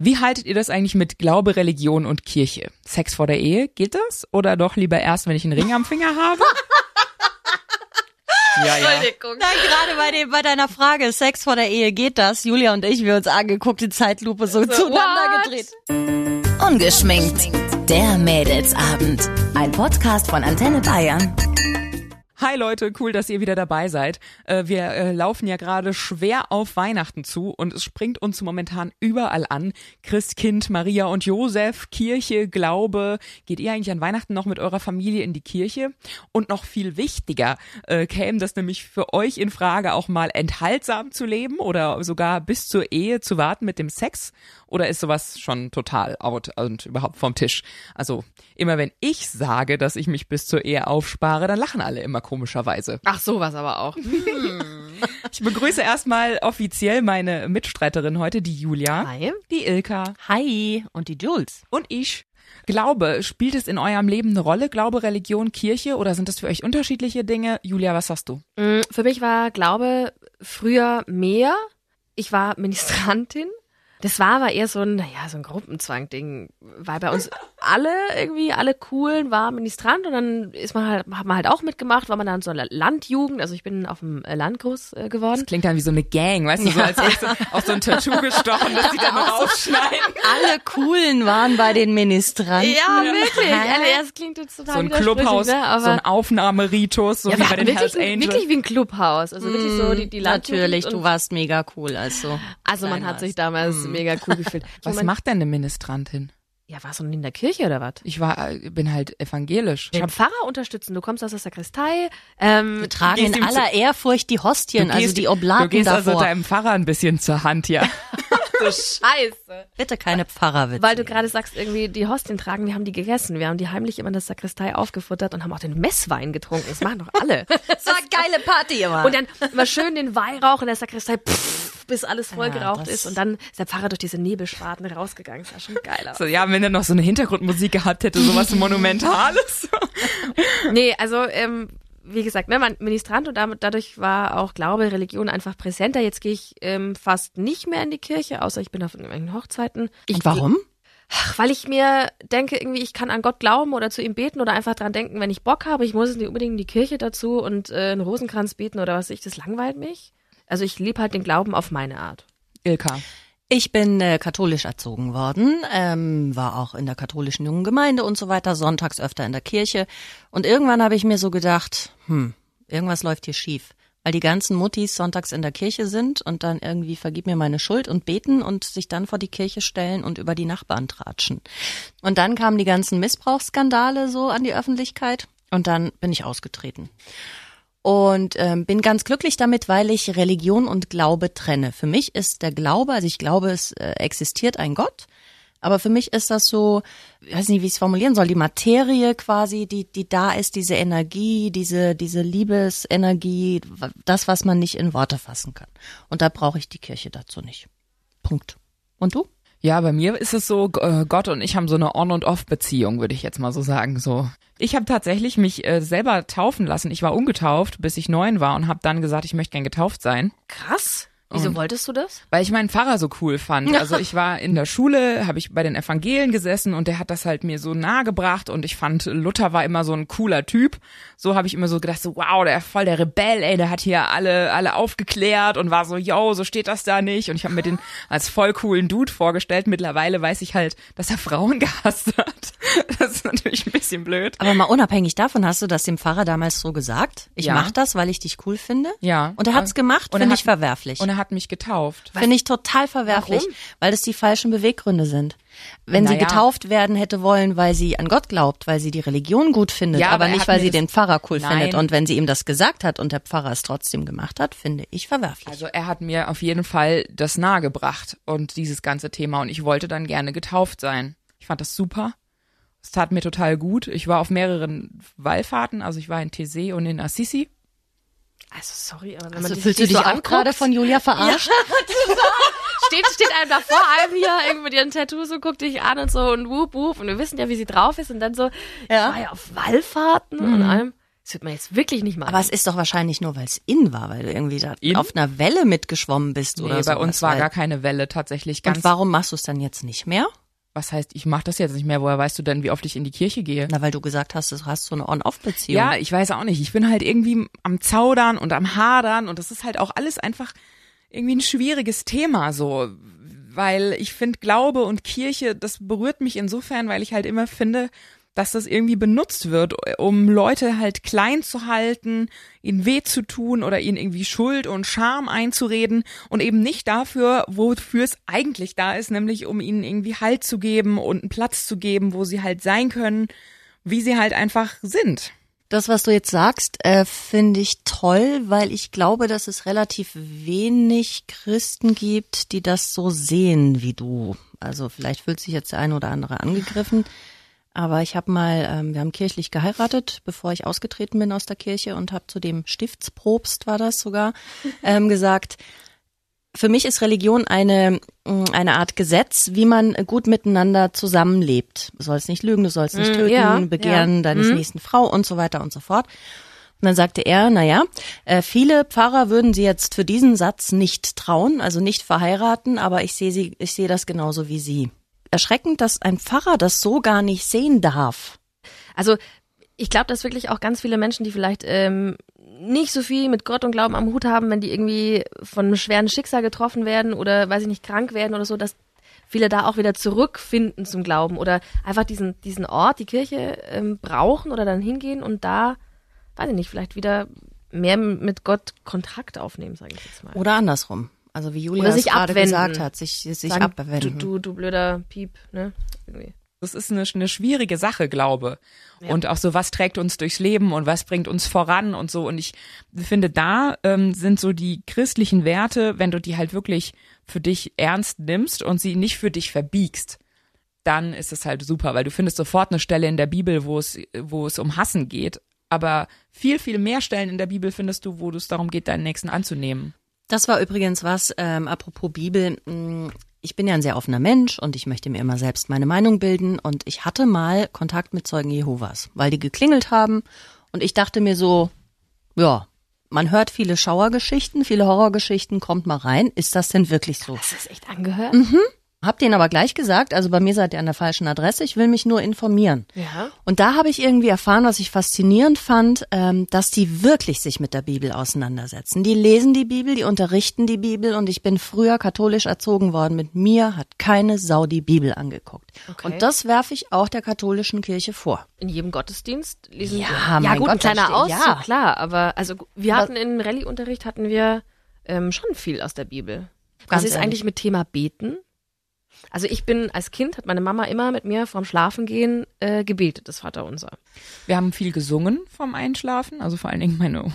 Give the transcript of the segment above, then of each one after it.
Wie haltet ihr das eigentlich mit Glaube, Religion und Kirche? Sex vor der Ehe, geht das? Oder doch lieber erst, wenn ich einen Ring am Finger habe? ja, ja. Entschuldigung. Nein, gerade bei, dem, bei deiner Frage, Sex vor der Ehe, geht das? Julia und ich, wir uns angeguckt, die Zeitlupe so, so zueinander what? gedreht. Ungeschminkt. Der Mädelsabend. Ein Podcast von Antenne Bayern. Hi Leute, cool, dass ihr wieder dabei seid. Äh, wir äh, laufen ja gerade schwer auf Weihnachten zu und es springt uns momentan überall an. Christkind, Maria und Josef, Kirche, Glaube. Geht ihr eigentlich an Weihnachten noch mit eurer Familie in die Kirche? Und noch viel wichtiger, äh, käme das nämlich für euch in Frage, auch mal enthaltsam zu leben oder sogar bis zur Ehe zu warten mit dem Sex? Oder ist sowas schon total out und überhaupt vom Tisch? Also immer wenn ich sage, dass ich mich bis zur Ehe aufspare, dann lachen alle immer komischerweise. Ach, sowas aber auch. ich begrüße erstmal offiziell meine Mitstreiterin heute, die Julia. Hi. Die Ilka. Hi. Und die Jules. Und ich. Glaube, spielt es in eurem Leben eine Rolle? Glaube, Religion, Kirche oder sind das für euch unterschiedliche Dinge? Julia, was hast du? Mm, für mich war Glaube früher mehr. Ich war Ministrantin das war aber eher so ein, naja, so ein Gruppenzwang-Ding, weil bei uns alle irgendwie, alle coolen waren Ministrant und dann ist man halt, hat man halt auch mitgemacht, war man dann so eine Landjugend, also ich bin auf dem Land groß äh, geworden. Das klingt dann wie so eine Gang, weißt du, so als du auf so ein Tattoo gestochen, dass die dann rausschneiden. Alle coolen waren bei den Ministranten. Ja, wirklich. Also, das klingt jetzt total So ein Clubhaus, ne? aber so ein Aufnahmeritus, so ja, wie bei den wirklich, Hells Angels. Wirklich wie ein Clubhaus, also wirklich so die, die Landjugend. Natürlich, du warst mega cool, also. Also man hat sich damals mm. Mega cool gefühlt. Was meine, macht denn eine Ministrantin? Ja, warst du in der Kirche oder was? Ich war, äh, bin halt evangelisch. Den Pfarrer unterstützen. Du kommst aus der Sakristei. Ähm, Wir tragen in aller Ehrfurcht die Hostien, also die Oblaten Du gehst davor. also deinem Pfarrer ein bisschen zur Hand, ja. du Scheiße. Bitte keine Pfarrerwitze. Weil du gerade sagst, irgendwie die Hostien tragen, wir haben die gegessen. Wir haben die heimlich immer in der Sakristei aufgefuttert und haben auch den Messwein getrunken. Das machen doch alle. das war eine geile Party immer. Und dann immer schön den Weihrauch in der Sakristei. Pff, bis alles vollgeraucht ja, ist und dann ist der Pfarrer durch diese Nebelschwaden rausgegangen. Das war schon geil. So, ja, wenn er noch so eine Hintergrundmusik gehabt hätte, sowas Monumentales. nee, also ähm, wie gesagt, ne, mein Ministrant und damit, dadurch war auch Glaube, Religion einfach präsenter. Jetzt gehe ich ähm, fast nicht mehr in die Kirche, außer ich bin auf irgendwelchen Hochzeiten. Ich und warum? Ach, weil ich mir denke, irgendwie, ich kann an Gott glauben oder zu ihm beten oder einfach dran denken, wenn ich Bock habe. Ich muss nicht unbedingt in die Kirche dazu und äh, einen Rosenkranz beten oder was ich, das langweilt mich. Also ich liebe halt den Glauben auf meine Art. Ilka. Ich bin äh, katholisch erzogen worden, ähm, war auch in der katholischen jungen Gemeinde und so weiter, sonntags öfter in der Kirche. Und irgendwann habe ich mir so gedacht, hm, irgendwas läuft hier schief. Weil die ganzen Muttis sonntags in der Kirche sind und dann irgendwie vergib mir meine Schuld und beten und sich dann vor die Kirche stellen und über die Nachbarn tratschen. Und dann kamen die ganzen Missbrauchsskandale so an die Öffentlichkeit und dann bin ich ausgetreten und ähm, bin ganz glücklich damit, weil ich Religion und Glaube trenne. Für mich ist der Glaube, also ich glaube, es äh, existiert ein Gott, aber für mich ist das so, ich weiß nicht, wie ich es formulieren soll, die Materie quasi, die die da ist, diese Energie, diese diese Liebesenergie, das, was man nicht in Worte fassen kann. Und da brauche ich die Kirche dazu nicht. Punkt. Und du? Ja, bei mir ist es so, äh, Gott und ich haben so eine On- und Off-Beziehung, würde ich jetzt mal so sagen. So, ich habe tatsächlich mich äh, selber taufen lassen. Ich war ungetauft, bis ich neun war und habe dann gesagt, ich möchte gern getauft sein. Krass. Wieso wolltest du das? Weil ich meinen Pfarrer so cool fand. Also ich war in der Schule, habe ich bei den Evangelien gesessen und der hat das halt mir so nahe gebracht und ich fand Luther war immer so ein cooler Typ. So habe ich immer so gedacht, so wow, der voll der Rebell, ey, der hat hier alle alle aufgeklärt und war so, yo, so steht das da nicht und ich habe mir den als voll coolen Dude vorgestellt. Mittlerweile weiß ich halt, dass er Frauen gehasst hat. Das ist natürlich ein bisschen blöd. Aber mal unabhängig davon, hast du das dem Pfarrer damals so gesagt? Ich ja. mach das, weil ich dich cool finde? Ja. Und er hat's gemacht, finde ich verwerflich. Hat mich getauft. Finde ich total verwerflich, Warum? weil das die falschen Beweggründe sind. Wenn naja. sie getauft werden hätte wollen, weil sie an Gott glaubt, weil sie die Religion gut findet, ja, aber, aber nicht, weil sie den Pfarrer cool Nein. findet. Und wenn sie ihm das gesagt hat und der Pfarrer es trotzdem gemacht hat, finde ich verwerflich. Also er hat mir auf jeden Fall das nahegebracht und dieses ganze Thema und ich wollte dann gerne getauft sein. Ich fand das super. Es tat mir total gut. Ich war auf mehreren Wallfahrten, also ich war in Tese und in Assisi. Also sorry, aber wenn also man fühlst du dich so auch gerade von Julia verarscht? Ja, steht, steht einem da vor einem hier irgendwie mit ihren Tattoos und guckt dich an und so und wup, wup und wir wissen ja, wie sie drauf ist und dann so, ja, war ja auf Wallfahrten mhm. und allem. Das wird man jetzt wirklich nicht machen. Aber es ist doch wahrscheinlich nur, weil es in war, weil du irgendwie da In? auf einer Welle mitgeschwommen bist oder Nee, so. bei uns war gar keine Welle tatsächlich ganz. Und warum machst du es dann jetzt nicht mehr? Was heißt, ich mache das jetzt nicht mehr? Woher weißt du denn, wie oft ich in die Kirche gehe? Na, weil du gesagt hast, du hast so eine On-Off-Beziehung. Ja, ich weiß auch nicht. Ich bin halt irgendwie am Zaudern und am Hadern und das ist halt auch alles einfach irgendwie ein schwieriges Thema so, weil ich finde Glaube und Kirche, das berührt mich insofern, weil ich halt immer finde, dass das irgendwie benutzt wird, um Leute halt klein zu halten, ihnen weh zu tun oder ihnen irgendwie Schuld und Scham einzureden und eben nicht dafür, wofür es eigentlich da ist, nämlich um ihnen irgendwie Halt zu geben und einen Platz zu geben, wo sie halt sein können, wie sie halt einfach sind. Das, was du jetzt sagst, äh, finde ich toll, weil ich glaube, dass es relativ wenig Christen gibt, die das so sehen wie du. Also vielleicht fühlt sich jetzt der eine oder andere angegriffen. Aber ich habe mal, ähm, wir haben kirchlich geheiratet, bevor ich ausgetreten bin aus der Kirche und habe zu dem Stiftspropst war das sogar ähm, gesagt, für mich ist Religion eine, mh, eine Art Gesetz, wie man gut miteinander zusammenlebt. Du sollst nicht lügen, du sollst nicht Mm, töten, ja, begehren ja. deines Mhm. nächsten Frau und so weiter und so fort. Und dann sagte er, na ja, äh, viele Pfarrer würden sie jetzt für diesen Satz nicht trauen, also nicht verheiraten, aber ich sehe sie, ich sehe das genauso wie sie. Erschreckend, dass ein Pfarrer das so gar nicht sehen darf. Also ich glaube, dass wirklich auch ganz viele Menschen, die vielleicht ähm, nicht so viel mit Gott und Glauben am Hut haben, wenn die irgendwie von einem schweren Schicksal getroffen werden oder weiß ich nicht krank werden oder so, dass viele da auch wieder zurückfinden zum Glauben oder einfach diesen diesen Ort, die Kirche ähm, brauchen oder dann hingehen und da, weiß ich nicht, vielleicht wieder mehr mit Gott Kontakt aufnehmen, sage ich jetzt mal. Oder andersrum. Also wie Julia Oder sich gerade abwenden. gesagt hat, sich, sich Sagen, abwenden. Du, du, du blöder Piep, ne? Irgendwie. Das ist eine, eine schwierige Sache, glaube. Und auch so, was trägt uns durchs Leben und was bringt uns voran und so. Und ich finde, da ähm, sind so die christlichen Werte, wenn du die halt wirklich für dich ernst nimmst und sie nicht für dich verbiegst, dann ist es halt super, weil du findest sofort eine Stelle in der Bibel, wo es, wo es um Hassen geht. Aber viel, viel mehr Stellen in der Bibel findest du, wo es darum geht, deinen Nächsten anzunehmen. Das war übrigens was, ähm, apropos Bibel, mh, ich bin ja ein sehr offener Mensch und ich möchte mir immer selbst meine Meinung bilden. Und ich hatte mal Kontakt mit Zeugen Jehovas, weil die geklingelt haben. Und ich dachte mir so, ja, man hört viele Schauergeschichten, viele Horrorgeschichten, kommt mal rein, ist das denn wirklich so? Hast du das echt angehört? Hab denen aber gleich gesagt, also bei mir seid ihr an der falschen Adresse, ich will mich nur informieren. Ja. Und da habe ich irgendwie erfahren, was ich faszinierend fand, ähm, dass die wirklich sich mit der Bibel auseinandersetzen. Die lesen die Bibel, die unterrichten die Bibel und ich bin früher katholisch erzogen worden. Mit mir hat keine Sau die Bibel angeguckt. Okay. Und das werfe ich auch der katholischen Kirche vor. in jedem Gottesdienst lesen Ja, wir. Ja, gut, Gott, ein kleiner Auszug, ja. klar, aber also wir Aber- hatten in Rallye-Unterricht hatten wir ähm, schon viel aus der Bibel. Was ist eigentlich mit Thema Beten? Also ich bin als Kind hat meine Mama immer mit mir vorm Schlafengehen äh, gebetet, das Vaterunser. Wir haben viel gesungen vom Einschlafen, also vor allen Dingen meine,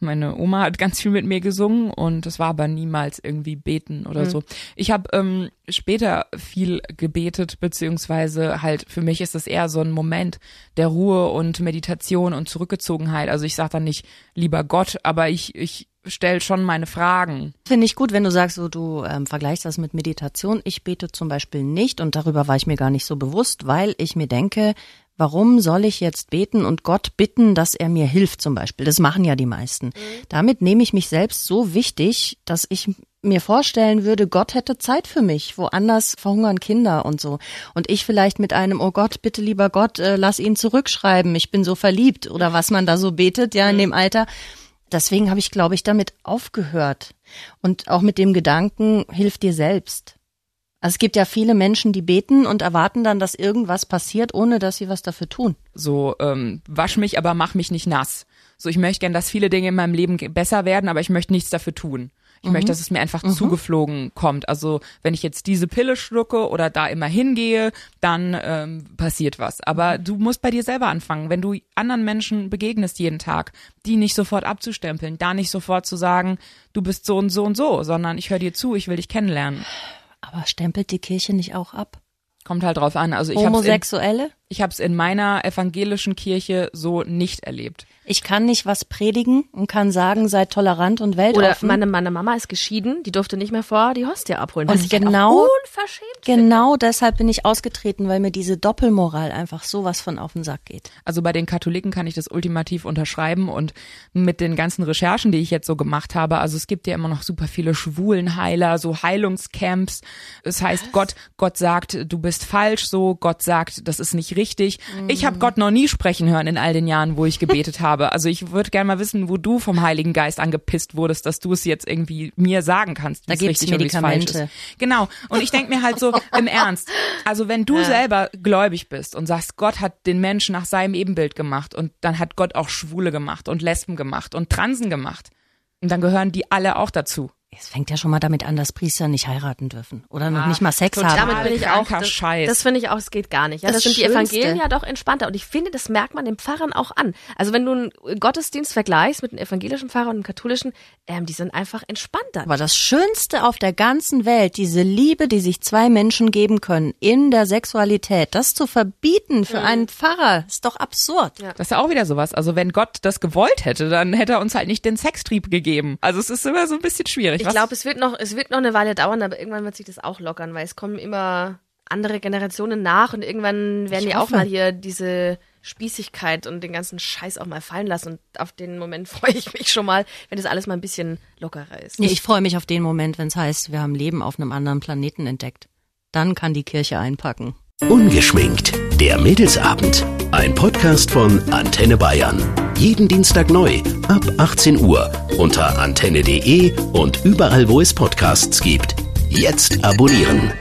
meine Oma hat ganz viel mit mir gesungen und das war aber niemals irgendwie beten oder so. Ich habe ähm, später viel gebetet, beziehungsweise halt für mich ist das eher so ein Moment der Ruhe und Meditation und Zurückgezogenheit. Also ich sage dann nicht lieber Gott, aber ich, ich stell schon meine Fragen. Finde ich gut, wenn du sagst, so du ähm, vergleichst das mit Meditation. Ich bete zum Beispiel nicht und darüber war ich mir gar nicht so bewusst, weil ich mir denke, warum soll ich jetzt beten und Gott bitten, dass er mir hilft zum Beispiel? Das machen ja die meisten. Damit nehme ich mich selbst so wichtig, dass ich mir vorstellen würde, Gott hätte Zeit für mich. Woanders verhungern Kinder und so. Und ich vielleicht mit einem, oh Gott, bitte lieber Gott, äh, lass ihn zurückschreiben, ich bin so verliebt oder was man da so betet, ja, in dem Alter. Deswegen habe ich, glaube ich, damit aufgehört. Und auch mit dem Gedanken, hilf dir selbst. Also es gibt ja viele Menschen, die beten und erwarten dann, dass irgendwas passiert, ohne dass sie was dafür tun. So, ähm, wasch mich, aber mach mich nicht nass. So, ich möchte gern, dass viele Dinge in meinem Leben besser werden, aber ich möchte nichts dafür tun. Ich möchte, dass es mir einfach zugeflogen kommt. Also wenn ich jetzt diese Pille schlucke oder da immer hingehe, dann ähm, passiert was. Aber du musst bei dir selber anfangen. Wenn du anderen Menschen begegnest jeden Tag, die nicht sofort abzustempeln, da nicht sofort zu sagen, du bist so und so und so, sondern ich höre dir zu, ich will dich kennenlernen. Aber stempelt die Kirche nicht auch ab? Kommt halt drauf an. Also ich hab's Homosexuelle? Ich habe es in meiner evangelischen Kirche so nicht erlebt. Ich kann nicht was predigen und kann sagen, seid tolerant und Oder weltoffen. meine, meine Mama ist geschieden, die durfte nicht mehr vor die Hostie abholen. was Und ich halt genau- auch unverschämt finde. genau deshalb bin ich ausgetreten, weil mir diese Doppelmoral einfach sowas von auf den Sack geht. Also bei den Katholiken kann ich das ultimativ unterschreiben und mit den ganzen Recherchen, die ich jetzt so gemacht habe, also es gibt ja immer noch super viele Schwulenheiler, so Heilungscamps. Es heißt, Gott, Gott sagt, du bist falsch, so Gott sagt, das ist nicht richtig. Ich habe Gott noch nie sprechen hören in all den Jahren, wo ich gebetet habe. Also ich würde gerne mal wissen, wo du vom Heiligen Geist angepisst wurdest, dass du es jetzt irgendwie mir sagen kannst, Da gibt's richtig und wie's falsch Medikamente. ist. Genau. Und ich denke mir halt so im Ernst, also wenn du selber gläubig bist und sagst, Gott hat den Menschen nach seinem Ebenbild gemacht und dann hat Gott auch Schwule gemacht und Lesben gemacht und Transen gemacht. Und dann gehören die alle auch dazu. Es fängt ja schon mal damit an, dass Priester nicht heiraten dürfen oder noch Ah, nicht mal Sex total. haben. Damit bin ich auch. Das, Scheiß. das finde ich auch, es geht gar nicht. Ja, Das das, sind die Schönste. Evangelien ja doch entspannter. Und ich finde, das merkt man den Pfarrern auch an. Also wenn du einen Gottesdienst vergleichst mit einem evangelischen Pfarrer und einem katholischen, ähm, die sind einfach entspannter. Aber das Schönste auf der ganzen Welt, diese Liebe, die sich zwei Menschen geben können in der Sexualität, das zu verbieten für einen Pfarrer, ist doch absurd. Ja. Das ist ja auch wieder sowas. Also wenn Gott das gewollt hätte, dann hätte er uns halt nicht den Sextrieb gegeben. Also es ist immer so ein bisschen schwierig. Ich glaube, es wird noch, es wird noch eine Weile dauern, aber irgendwann wird sich das auch lockern, weil es kommen immer andere Generationen nach und irgendwann werden Ich die auch hoffe. mal hier diese Spießigkeit und den ganzen Scheiß auch mal fallen lassen und auf den Moment freue ich mich schon mal, wenn das alles mal ein bisschen lockerer ist. Nee, ich freue mich auf den Moment, wenn es heißt, wir haben Leben auf einem anderen Planeten entdeckt. Dann kann die Kirche einpacken. Ungeschminkt. Der Mädelsabend. Ein Podcast von Antenne Bayern. Jeden Dienstag neu ab 18 Uhr unter antenne.de und überall, wo es Podcasts gibt. Jetzt abonnieren.